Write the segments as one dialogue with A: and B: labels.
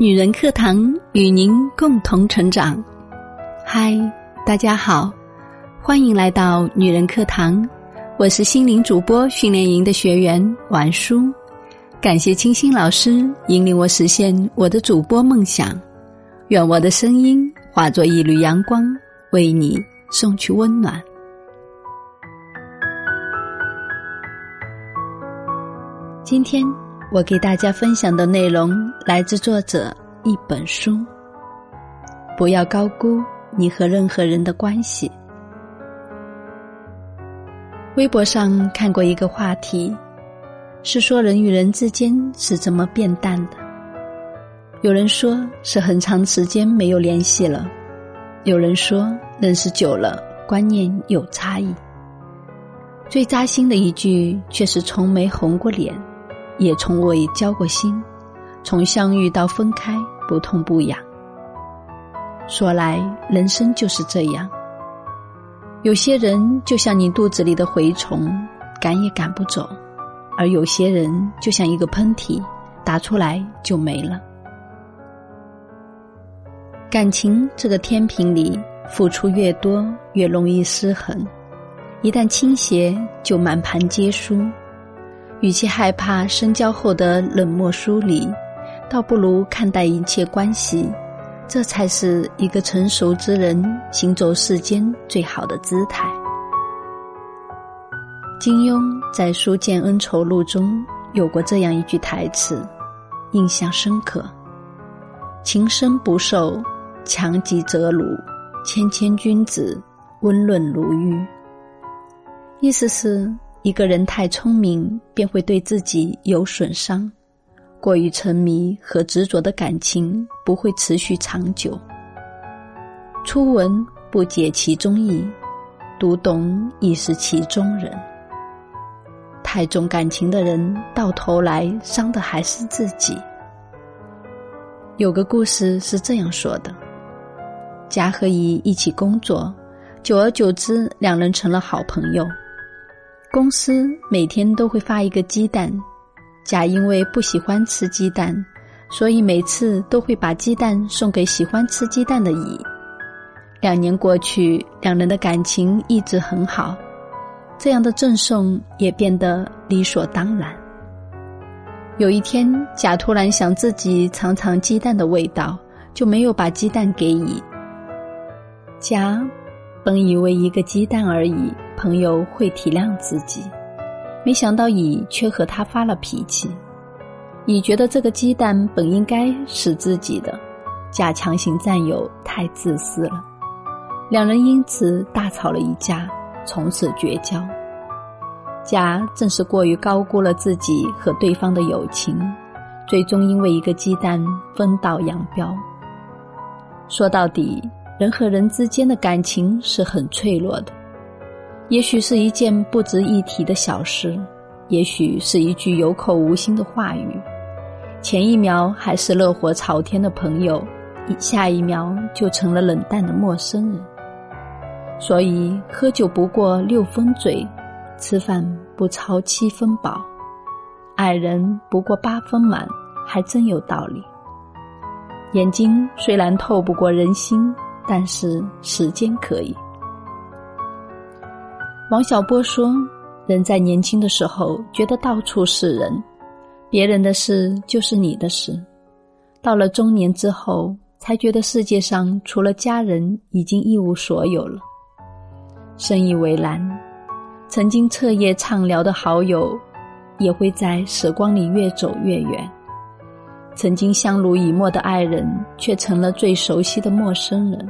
A: 女人课堂与您共同成长。嗨，大家好，欢迎来到女人课堂，我是心灵主播训练营的学员婉舒。感谢清新老师引领我实现我的主播梦想。愿我的声音化作一缕阳光，为你送去温暖。今天。我给大家分享的内容来自作者一本书。不要高估你和任何人的关系。微博上看过一个话题，是说人与人之间是怎么变淡的。有人说是很长时间没有联系了，有人说认识久了观念有差异。最扎心的一句却是从没红过脸。也从未交过心，从相遇到分开不痛不痒。说来，人生就是这样。有些人就像你肚子里的蛔虫，赶也赶不走；而有些人就像一个喷嚏，打出来就没了。感情这个天平里，付出越多越容易失衡，一旦倾斜就满盘皆输。与其害怕深交后的冷漠疏离，倒不如看待一切关系，这才是一个成熟之人行走世间最好的姿态。金庸在《书剑恩仇录》中有过这样一句台词，印象深刻：“情深不寿，强极则辱，谦谦君子，温润如玉。”意思是。一个人太聪明，便会对自己有损伤；过于沉迷和执着的感情不会持续长久。初闻不解其中意，读懂已是其中人。太重感情的人，到头来伤的还是自己。有个故事是这样说的：甲和乙一起工作，久而久之，两人成了好朋友。公司每天都会发一个鸡蛋，甲因为不喜欢吃鸡蛋，所以每次都会把鸡蛋送给喜欢吃鸡蛋的乙。两年过去，两人的感情一直很好，这样的赠送也变得理所当然。有一天，甲突然想自己尝尝鸡蛋的味道，就没有把鸡蛋给乙。甲本以为一个鸡蛋而已。朋友会体谅自己，没想到乙却和他发了脾气。乙觉得这个鸡蛋本应该是自己的，甲强行占有太自私了，两人因此大吵了一架，从此绝交。甲正是过于高估了自己和对方的友情，最终因为一个鸡蛋分道扬镳。说到底，人和人之间的感情是很脆弱的。也许是一件不值一提的小事，也许是一句有口无心的话语，前一秒还是热火朝天的朋友，下一秒就成了冷淡的陌生人。所以，喝酒不过六分醉，吃饭不超七分饱，爱人不过八分满，还真有道理。眼睛虽然透不过人心，但是时间可以。王小波说：“人在年轻的时候觉得到处是人，别人的事就是你的事；到了中年之后，才觉得世界上除了家人已经一无所有了。深以为然，曾经彻夜畅聊的好友，也会在时光里越走越远；曾经相濡以沫的爱人，却成了最熟悉的陌生人。”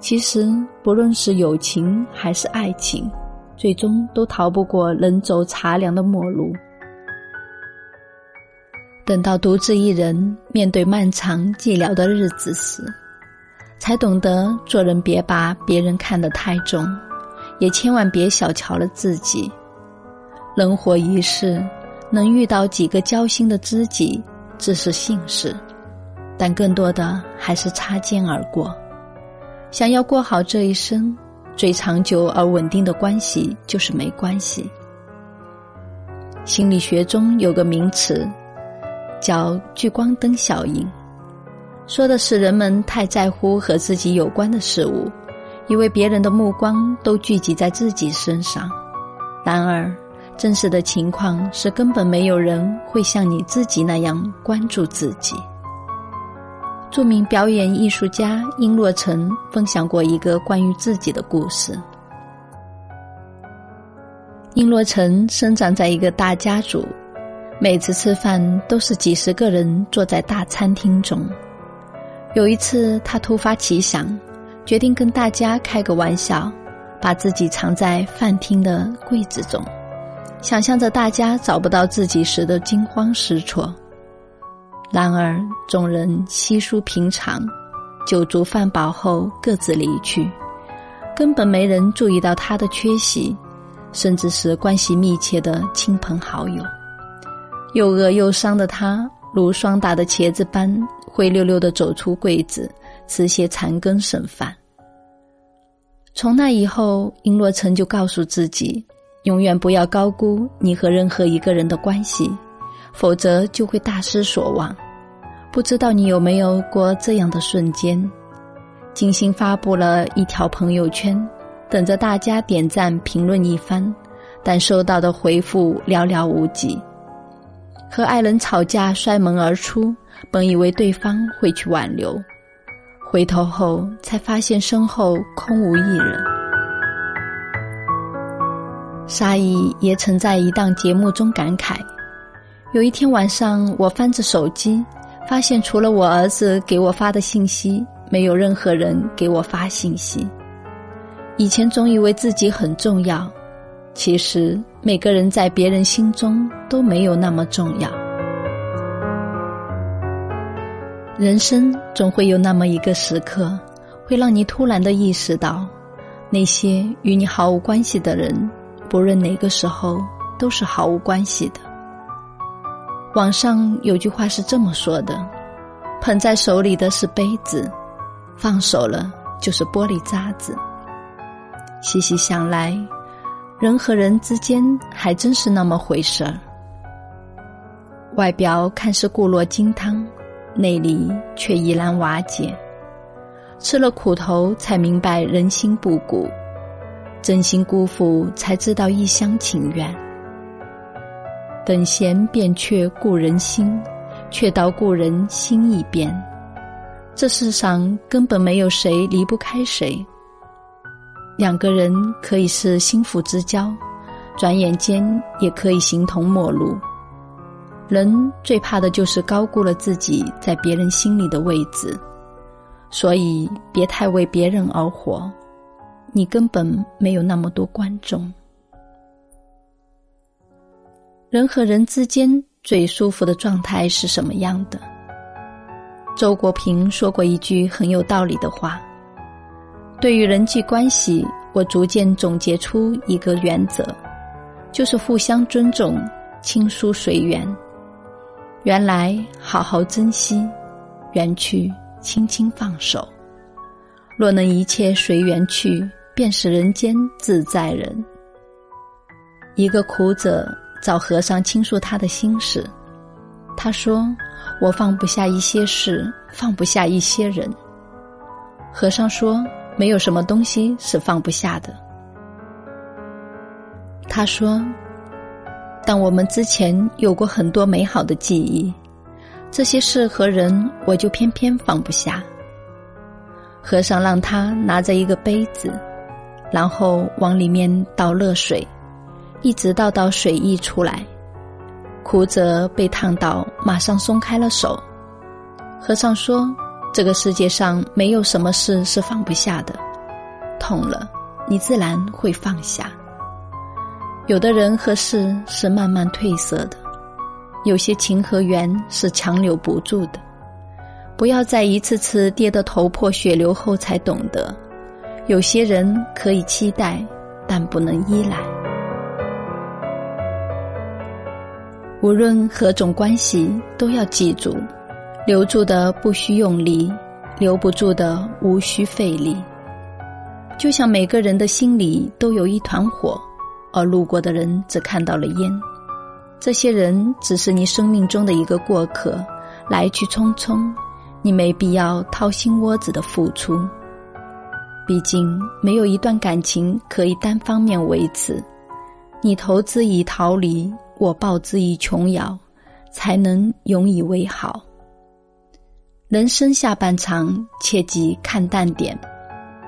A: 其实，不论是友情还是爱情，最终都逃不过人走茶凉的末路。等到独自一人面对漫长寂寥的日子时，才懂得做人别把别人看得太重，也千万别小瞧了自己。人活一世，能遇到几个交心的知己，自是幸事，但更多的还是擦肩而过。想要过好这一生，最长久而稳定的关系就是没关系。心理学中有个名词，叫聚光灯效应。说的是人们太在乎和自己有关的事物，以为别人的目光都聚集在自己身上。然而，真实的情况是根本没有人会像你自己那样关注自己。著名表演艺术家殷若成分享过一个关于自己的故事。殷若成生长在一个大家族，每次吃饭都是几十个人坐在大餐厅中。有一次，他突发奇想，决定跟大家开个玩笑，把自己藏在饭厅的柜子中，想象着大家找不到自己时的惊慌失措。然而，众人稀疏平常，酒足饭饱后各自离去，根本没人注意到他的缺席，甚至是关系密切的亲朋好友。又饿又伤的他，如霜打的茄子般灰溜溜的走出柜子，吃些残羹剩饭。从那以后，殷若成就告诉自己，永远不要高估你和任何一个人的关系。否则就会大失所望。不知道你有没有过这样的瞬间？精心发布了一条朋友圈，等着大家点赞评论一番，但收到的回复寥寥无几。和爱人吵架摔门而出，本以为对方会去挽留，回头后才发现身后空无一人。沙溢也曾在一档节目中感慨。有一天晚上，我翻着手机，发现除了我儿子给我发的信息，没有任何人给我发信息。以前总以为自己很重要，其实每个人在别人心中都没有那么重要。人生总会有那么一个时刻，会让你突然的意识到，那些与你毫无关系的人，不论哪个时候，都是毫无关系的。网上有句话是这么说的：“捧在手里的是杯子，放手了就是玻璃渣子。”细细想来，人和人之间还真是那么回事儿。外表看似固若金汤，内里却已然瓦解。吃了苦头，才明白人心不古；真心辜负，才知道一厢情愿。等闲变却故人心，却道故人心易变。这世上根本没有谁离不开谁。两个人可以是心腹之交，转眼间也可以形同陌路。人最怕的就是高估了自己在别人心里的位置，所以别太为别人而活，你根本没有那么多观众。人和人之间最舒服的状态是什么样的？周国平说过一句很有道理的话：“对于人际关系，我逐渐总结出一个原则，就是互相尊重，亲疏随缘。原来好好珍惜，缘去轻轻放手。若能一切随缘去，便是人间自在人。”一个苦者。找和尚倾诉他的心事，他说：“我放不下一些事，放不下一些人。”和尚说：“没有什么东西是放不下的。”他说：“但我们之前有过很多美好的记忆，这些事和人，我就偏偏放不下。”和尚让他拿着一个杯子，然后往里面倒热水。一直倒到水溢出来，苦者被烫到，马上松开了手。和尚说：“这个世界上没有什么事是放不下的，痛了，你自然会放下。有的人和事是慢慢褪色的，有些情和缘是强留不住的。不要在一次次跌得头破血流后才懂得，有些人可以期待，但不能依赖。”无论何种关系，都要记住：留住的不需用力，留不住的无需费力。就像每个人的心里都有一团火，而路过的人只看到了烟。这些人只是你生命中的一个过客，来去匆匆，你没必要掏心窝子的付出。毕竟没有一段感情可以单方面维持，你投资以逃离，我报之以琼瑶，才能永以为好。人生下半场，切忌看淡点，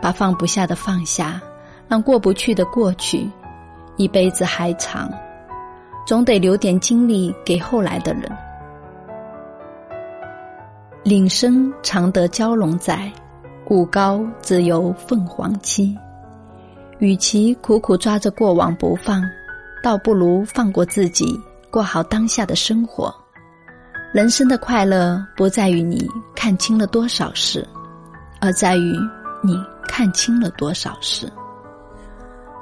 A: 把放不下的放下，让过不去的过去。一辈子还长，总得留点精力给后来的人。岭深常得蛟龙在，武高自有凤凰栖。与其苦苦抓着过往不放，倒不如放过自己，过好当下的生活。人生的快乐不在于你看清了多少事，而在于你看清了多少事。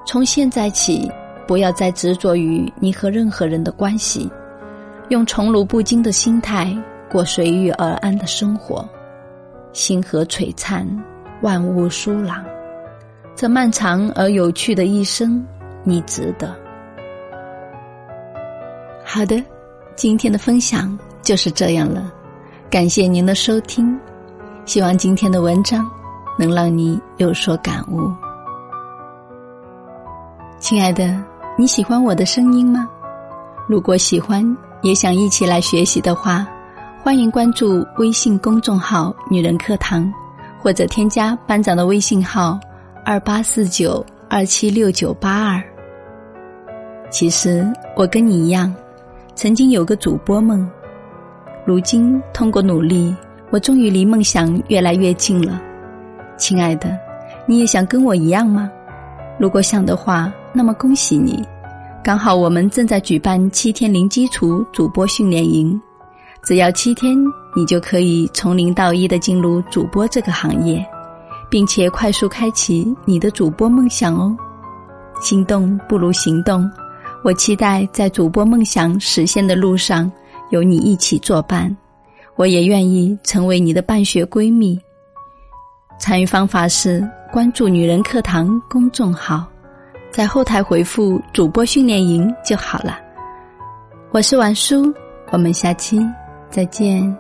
A: 从现在起。不要再执着于你和任何人的关系，用宠辱不惊的心态过随遇而安的生活，星河璀璨，万物舒朗，这漫长而有趣的一生，你值得。好的，今天的分享就是这样了，感谢您的收听，希望今天的文章能让你有所感悟，亲爱的。你喜欢我的声音吗？如果喜欢，也想一起来学习的话，欢迎关注微信公众号“女人课堂”，或者添加班长的微信号“二八四九二七六九八二”。其实我跟你一样，曾经有个主播梦，如今通过努力，我终于离梦想越来越近了。亲爱的，你也想跟我一样吗？如果想的话。那么恭喜你，刚好我们正在举办七天零基础主播训练营，只要七天，你就可以从零到一的进入主播这个行业，并且快速开启你的主播梦想哦。心动不如行动，我期待在主播梦想实现的路上有你一起作伴，我也愿意成为你的办学闺蜜。参与方法是关注“女人课堂”公众号。在后台回复“主播训练营”就好了。我是婉舒，我们下期再见。